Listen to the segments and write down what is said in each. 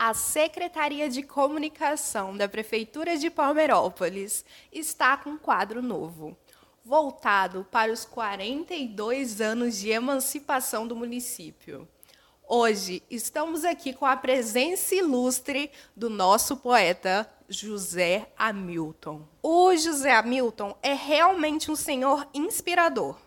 a Secretaria de Comunicação da Prefeitura de Palmeirópolis está com um quadro novo, voltado para os 42 anos de emancipação do município. Hoje estamos aqui com a presença ilustre do nosso poeta José Hamilton. O José Hamilton é realmente um senhor inspirador.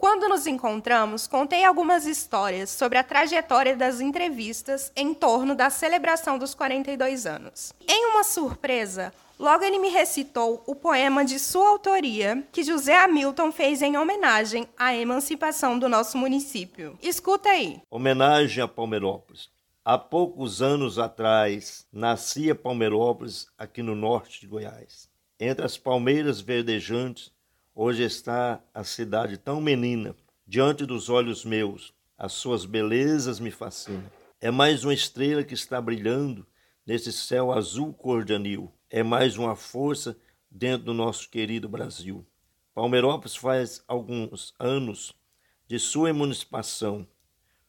Quando nos encontramos, contei algumas histórias sobre a trajetória das entrevistas em torno da celebração dos 42 anos. Em uma surpresa, logo ele me recitou o poema de sua autoria que José Hamilton fez em homenagem à emancipação do nosso município. Escuta aí. Homenagem a Palmeirópolis. Há poucos anos atrás, nascia Palmeirópolis aqui no norte de Goiás. Entre as palmeiras verdejantes, Hoje está a cidade tão menina, diante dos olhos meus, as suas belezas me fascinam. É mais uma estrela que está brilhando nesse céu azul cor de anil. É mais uma força dentro do nosso querido Brasil. Palmeirópolis faz alguns anos de sua emancipação.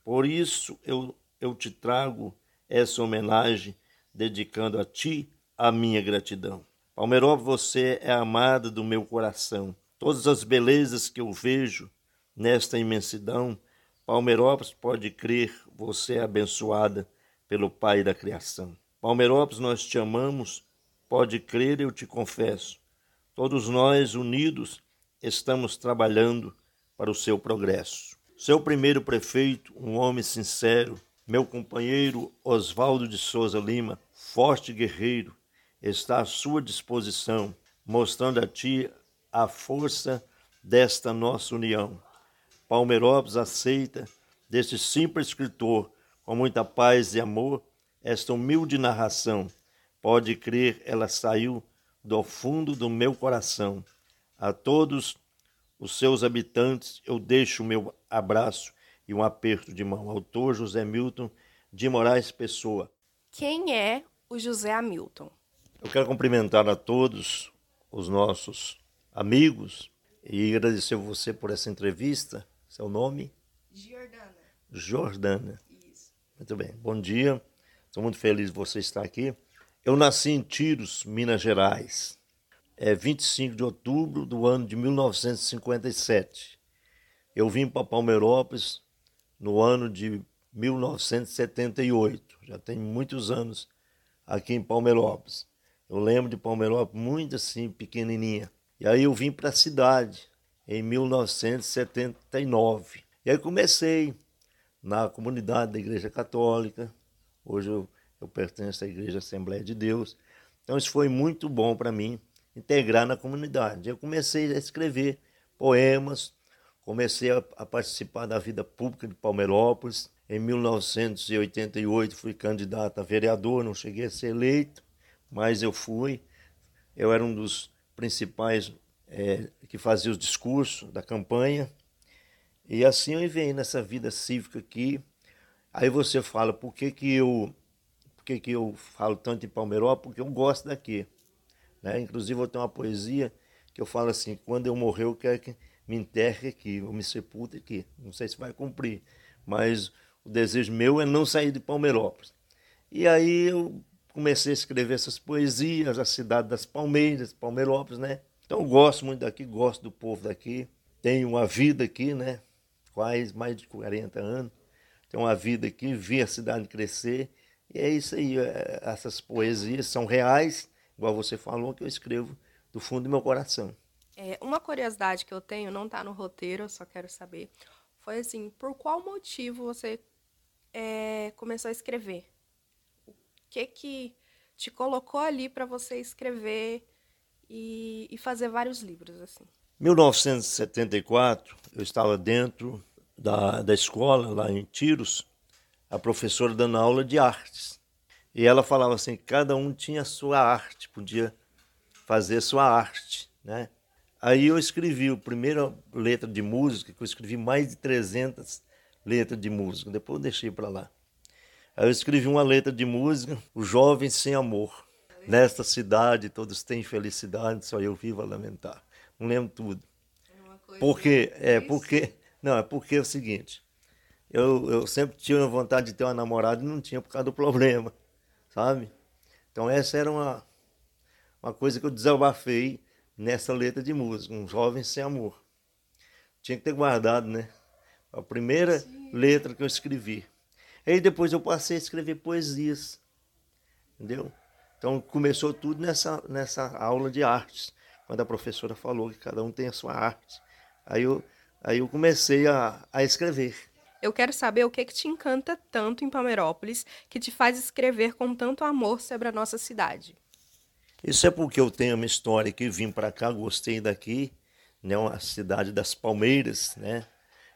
Por isso eu, eu te trago essa homenagem, dedicando a ti a minha gratidão. Palmeirópolis, você é amada do meu coração. Todas as belezas que eu vejo nesta imensidão, Palmeirópolis pode crer, você é abençoada pelo Pai da criação. Palmeirópolis, nós te amamos, pode crer, eu te confesso. Todos nós unidos estamos trabalhando para o seu progresso. Seu primeiro prefeito, um homem sincero, meu companheiro Oswaldo de Souza Lima, forte guerreiro, está à sua disposição, mostrando a ti a força desta nossa união. Palmeirópolis aceita deste simples escritor, com muita paz e amor, esta humilde narração. Pode crer, ela saiu do fundo do meu coração. A todos os seus habitantes eu deixo o meu abraço e um aperto de mão. Autor José Milton de Moraes Pessoa. Quem é o José Hamilton? Eu quero cumprimentar a todos os nossos amigos e agradecer você por essa entrevista. Seu nome? Jordana. Jordana. Isso. Muito bem. Bom dia. Estou muito feliz de você estar aqui. Eu nasci em Tiros, Minas Gerais. É 25 de outubro do ano de 1957. Eu vim para Palmeirópolis no ano de 1978. Já tem muitos anos aqui em Palmeirópolis. Eu lembro de Palmeirópolis muito assim, pequenininha. E aí eu vim para a cidade em 1979. E aí comecei na comunidade da Igreja Católica. Hoje eu, eu pertenço à Igreja Assembleia de Deus. Então isso foi muito bom para mim, integrar na comunidade. Eu comecei a escrever poemas, comecei a, a participar da vida pública de Palmeirópolis. Em 1988 fui candidato a vereador, não cheguei a ser eleito, mas eu fui. Eu era um dos principais é, que fazia os discursos da campanha. E assim eu venho nessa vida cívica aqui. Aí você fala, por que, que eu por que, que eu falo tanto em Palmeirópolis? Porque eu gosto daqui. Né? Inclusive eu tenho uma poesia que eu falo assim, quando eu morrer eu quero que me enterre aqui, ou me sepulte aqui. Não sei se vai cumprir, mas o desejo meu é não sair de Palmeirópolis. E aí eu comecei a escrever essas poesias, a cidade das Palmeiras, Palmeirópolis, né? Então eu gosto muito daqui, gosto do povo daqui. Tenho uma vida aqui, né? Quase mais de 40 anos. Tenho uma vida aqui, vi a cidade crescer. E é isso aí. É, essas poesias são reais, igual você falou, que eu escrevo do fundo do meu coração. É, uma curiosidade que eu tenho, não está no roteiro, eu só quero saber, foi assim, por qual motivo você é, começou a escrever? Que que te colocou ali para você escrever e, e, fazer vários livros assim? 1974, eu estava dentro da, da escola lá em Tiros, a professora dando aula de artes. E ela falava assim, cada um tinha a sua arte, podia fazer a sua arte, né? Aí eu escrevi a primeira letra de música, que eu escrevi mais de 300 letras de música, depois eu deixei para lá. Aí eu escrevi uma letra de música, O Jovem Sem Amor. Nesta cidade todos têm felicidade, só eu vivo a lamentar. Não lembro tudo. É porque, é porque, não, é porque é o seguinte, eu, eu sempre tinha vontade de ter uma namorada e não tinha por causa do problema, sabe? Então essa era uma, uma coisa que eu desabafei nessa letra de música, um jovem sem amor. Tinha que ter guardado, né? A primeira Sim. letra que eu escrevi. Aí depois eu passei a escrever poesias, entendeu? Então começou tudo nessa, nessa aula de artes, quando a professora falou que cada um tem a sua arte. Aí eu, aí eu comecei a, a escrever. Eu quero saber o que, que te encanta tanto em Palmeirópolis, que te faz escrever com tanto amor sobre a nossa cidade. Isso é porque eu tenho uma história que vim para cá, gostei daqui, né, uma cidade das Palmeiras, né?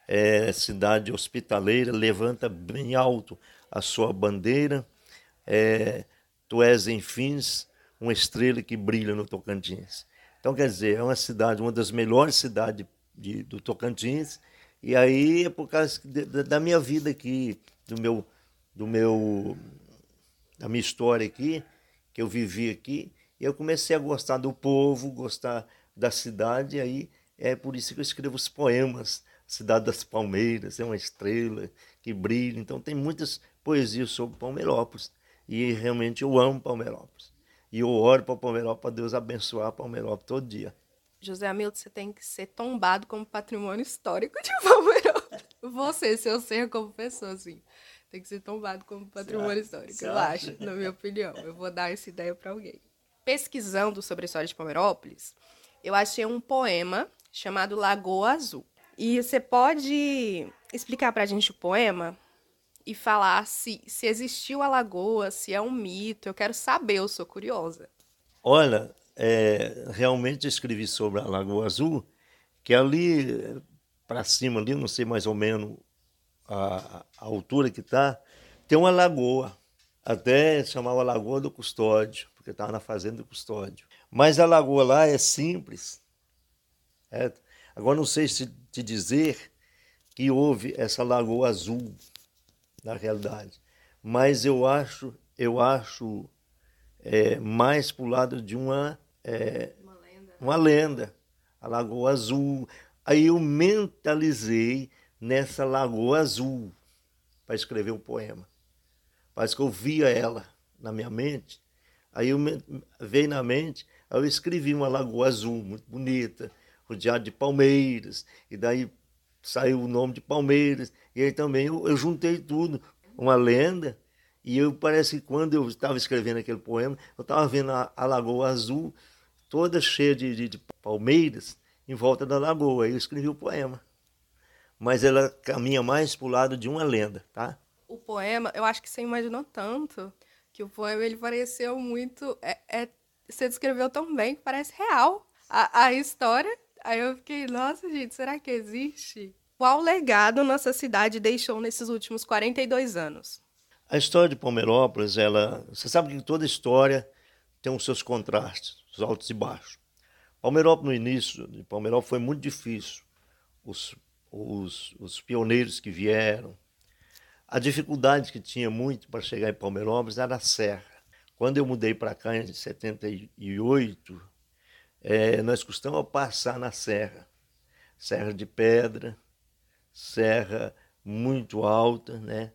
É, cidade hospitaleira, levanta bem alto a sua bandeira. É, tu és, enfim, uma estrela que brilha no Tocantins. Então, quer dizer, é uma cidade, uma das melhores cidades de, do Tocantins, e aí é por causa de, de, da minha vida aqui, do meu, do meu, da minha história aqui, que eu vivi aqui, e eu comecei a gostar do povo, gostar da cidade, e aí é por isso que eu escrevo os poemas. Cidade das Palmeiras, é uma estrela que brilha. Então tem muitas poesias sobre Palmeirópolis. E realmente eu amo Palmeirópolis. E eu oro para Palmeirópolis, para Deus abençoar Palmeirópolis todo dia. José Hamilton, você tem que ser tombado como patrimônio histórico de Palmeirópolis. Você, seu ser como pessoa, assim. Tem que ser tombado como patrimônio histórico, eu acho, na minha opinião. Eu vou dar essa ideia para alguém. Pesquisando sobre a história de Palmeirópolis, eu achei um poema chamado Lagoa Azul. E você pode explicar para a gente o poema? e falar se, se existiu a lagoa, se é um mito. Eu quero saber, eu sou curiosa. Olha, é, realmente escrevi sobre a Lagoa Azul, que ali para cima, ali, não sei mais ou menos a, a altura que está, tem uma lagoa. Até chamava Lagoa do Custódio, porque estava na fazenda do Custódio. Mas a lagoa lá é simples. É? Agora não sei se te dizer que houve essa Lagoa Azul na realidade. Mas eu acho, eu acho é, mais para o lado de uma, é, uma, lenda. uma lenda, a Lagoa Azul. Aí eu mentalizei nessa Lagoa Azul para escrever um poema. Parece que eu via ela na minha mente. Aí eu veio na mente, aí eu escrevi uma Lagoa Azul muito bonita, rodeada de palmeiras, e daí saiu o nome de Palmeiras. E aí também eu, eu juntei tudo, uma lenda. E eu parece que quando eu estava escrevendo aquele poema, eu estava vendo a, a, Lagoa Azul toda cheia de, de, de palmeiras em volta da lagoa. Aí eu escrevi o poema. Mas ela caminha mais para o lado de uma lenda, tá? O poema, eu acho que você imaginou tanto que o poema ele pareceu muito. É, é, você descreveu tão bem que parece real a, a história Aí eu fiquei, nossa, gente, será que existe? Qual legado nossa cidade deixou nesses últimos 42 anos? A história de Palmeirópolis, ela, você sabe que toda história tem os seus contrastes, os altos e baixos. Palmeirópolis, no início de Palmeirópolis, foi muito difícil. Os, os, os pioneiros que vieram, a dificuldade que tinha muito para chegar em Palmeirópolis era a serra. Quando eu mudei para cá em 78, é, nós costumamos passar na serra, serra de pedra, serra muito alta, né?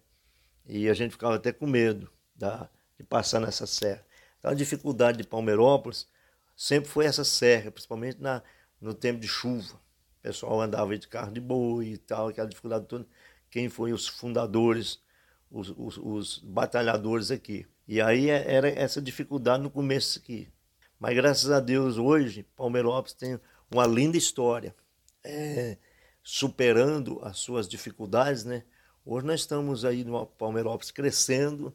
E a gente ficava até com medo da, de passar nessa serra. Então a dificuldade de Palmeirópolis sempre foi essa serra, principalmente na, no tempo de chuva. O pessoal andava de carro de boi e tal, aquela dificuldade toda. Quem foi os fundadores, os, os, os batalhadores aqui. E aí é, era essa dificuldade no começo aqui. Mas graças a Deus, hoje, Palmeirópolis tem uma linda história. É, superando as suas dificuldades, né? Hoje nós estamos aí no Palmeirópolis crescendo.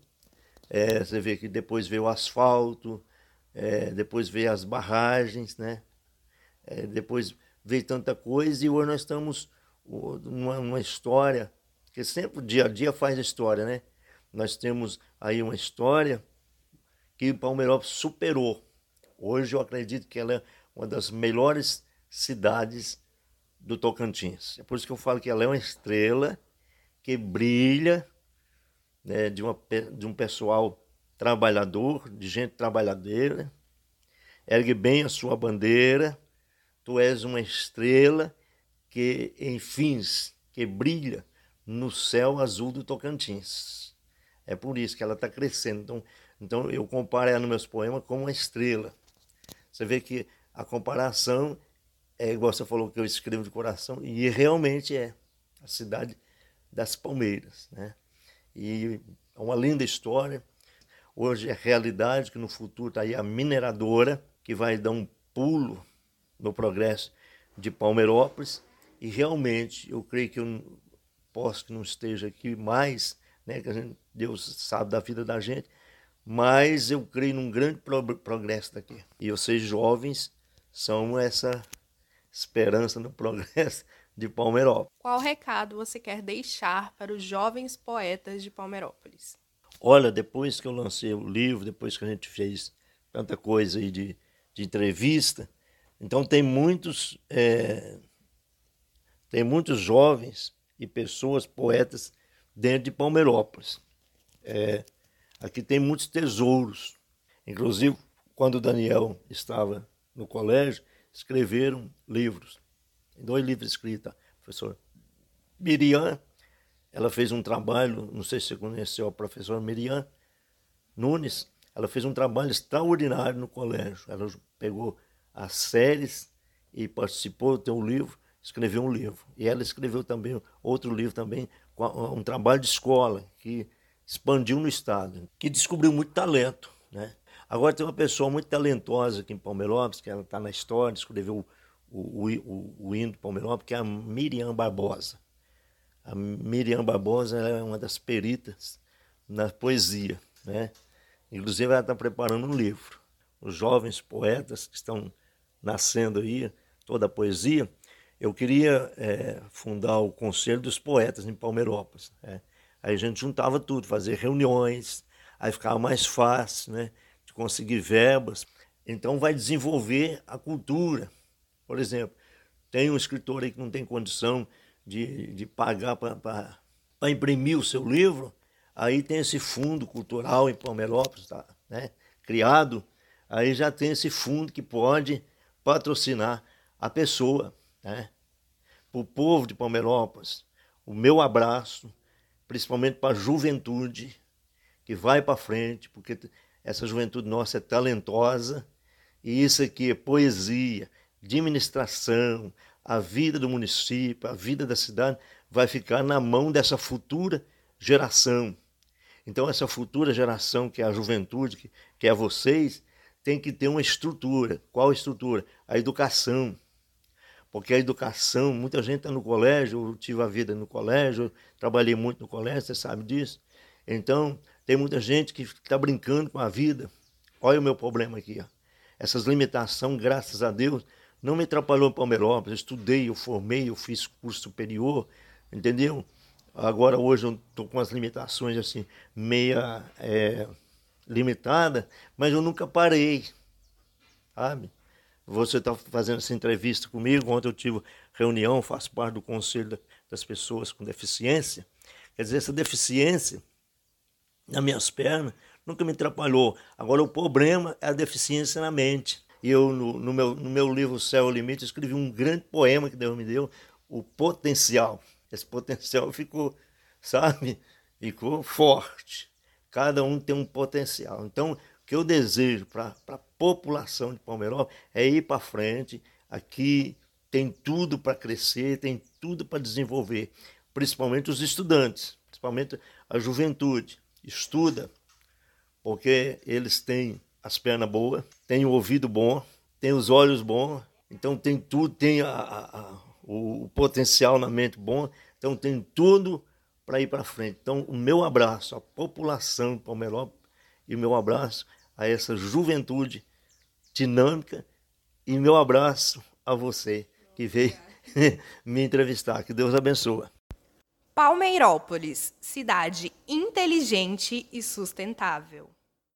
É, você vê que depois veio o asfalto, é, depois veio as barragens, né? É, depois veio tanta coisa e hoje nós estamos numa, numa história que sempre dia a dia faz história, né? Nós temos aí uma história que Palmeirópolis superou. Hoje eu acredito que ela é uma das melhores cidades do Tocantins. É por isso que eu falo que ela é uma estrela que brilha né, de, uma, de um pessoal trabalhador, de gente trabalhadeira, ergue bem a sua bandeira. Tu és uma estrela que, enfim, que brilha no céu azul do Tocantins. É por isso que ela está crescendo. Então, Então eu comparo ela nos meus poemas como uma estrela. Você vê que a comparação é igual você falou que eu escrevo de coração, e realmente é a cidade das Palmeiras. Né? E é uma linda história. Hoje é realidade que no futuro está aí a mineradora, que vai dar um pulo no progresso de Palmeirópolis. E realmente eu creio que eu posso que não esteja aqui mais, né, que gente, Deus sabe da vida da gente, mas eu creio num grande progresso daqui. E vocês jovens são essa esperança no progresso de Palmeirópolis. Qual recado você quer deixar para os jovens poetas de Palmeirópolis? Olha, depois que eu lancei o livro, depois que a gente fez tanta coisa aí de, de entrevista, então tem muitos, é, tem muitos jovens e pessoas, poetas, dentro de Palmeirópolis. É, aqui tem muitos tesouros. Inclusive, quando Daniel estava no colégio, escreveram livros. Dois livros escritos. Professor Miriam, ela fez um trabalho, não sei se você conheceu a professora Miriam Nunes, ela fez um trabalho extraordinário no colégio. Ela pegou as séries e participou, tem um livro, escreveu um livro. E ela escreveu também outro livro também, um trabalho de escola, que expandiu no estado, que descobriu muito talento, né? Agora tem uma pessoa muito talentosa aqui em Palmeirópolis, que ela está na história, escreveu o, o, o, o hino do Palmeirópolis, que é a Miriam Barbosa. A Miriam Barbosa é uma das peritas na poesia, né? Inclusive ela está preparando um livro. Os jovens poetas que estão nascendo aí, toda a poesia, eu queria é, fundar o Conselho dos Poetas em Palmeirópolis. Né? Aí a gente juntava tudo, fazia reuniões, aí ficava mais fácil, né? conseguir verbas. Então vai desenvolver a cultura. Por exemplo, tem um escritor aí que não tem condição de, de pagar para imprimir o seu livro, aí tem esse fundo cultural em Palmeirópolis, tá, né, criado, aí já tem esse fundo que pode patrocinar a pessoa. Né? Para o povo de Palmeirópolis, o meu abraço, principalmente para a juventude que vai para frente, porque essa juventude nossa é talentosa e isso aqui é poesia, administração, a vida do município, a vida da cidade vai ficar na mão dessa futura geração. Então, essa futura geração, que é a juventude, que, que é vocês, tem que ter uma estrutura. Qual estrutura? A educação. Porque a educação, muita gente está no colégio, eu tive a vida no colégio, trabalhei muito no colégio, você sabe disso. Então, tem muita gente que está brincando com a vida. Olha o meu problema aqui. Ó. Essas limitações, graças a Deus, não me atrapalhou em Palmeirópolis. Eu estudei, eu formei, eu fiz curso superior, entendeu? Agora, hoje, eu estou com as limitações assim, meia é, limitada, mas eu nunca parei, sabe? Você está fazendo essa entrevista comigo, ontem eu tive reunião, faço parte do conselho das pessoas com deficiência. Quer dizer, essa deficiência nas minhas pernas, nunca me atrapalhou. Agora, o problema é a deficiência na mente. E eu, no, no meu, no meu livro Céu Limite, escrevi um grande poema que Deus me deu, o potencial. Esse potencial ficou, sabe, ficou forte. Cada um tem um potencial. Então, o que eu desejo para população de Palmeirópolis é ir para frente. Aqui tem tudo para crescer, tem tudo para desenvolver, principalmente os estudantes, principalmente a juventude estuda, porque eles têm as pernas boas, têm o ouvido bom, têm os olhos bons, então tem tudo, tem a, a, a, o, o potencial na mente bom, então tem tudo para ir para frente. Então, o meu abraço à população de Palmeirópolis e o meu abraço a essa juventude dinâmica e meu abraço a você que veio me entrevistar. Que Deus abençoe. Palmeirópolis, cidade inteligente e sustentável.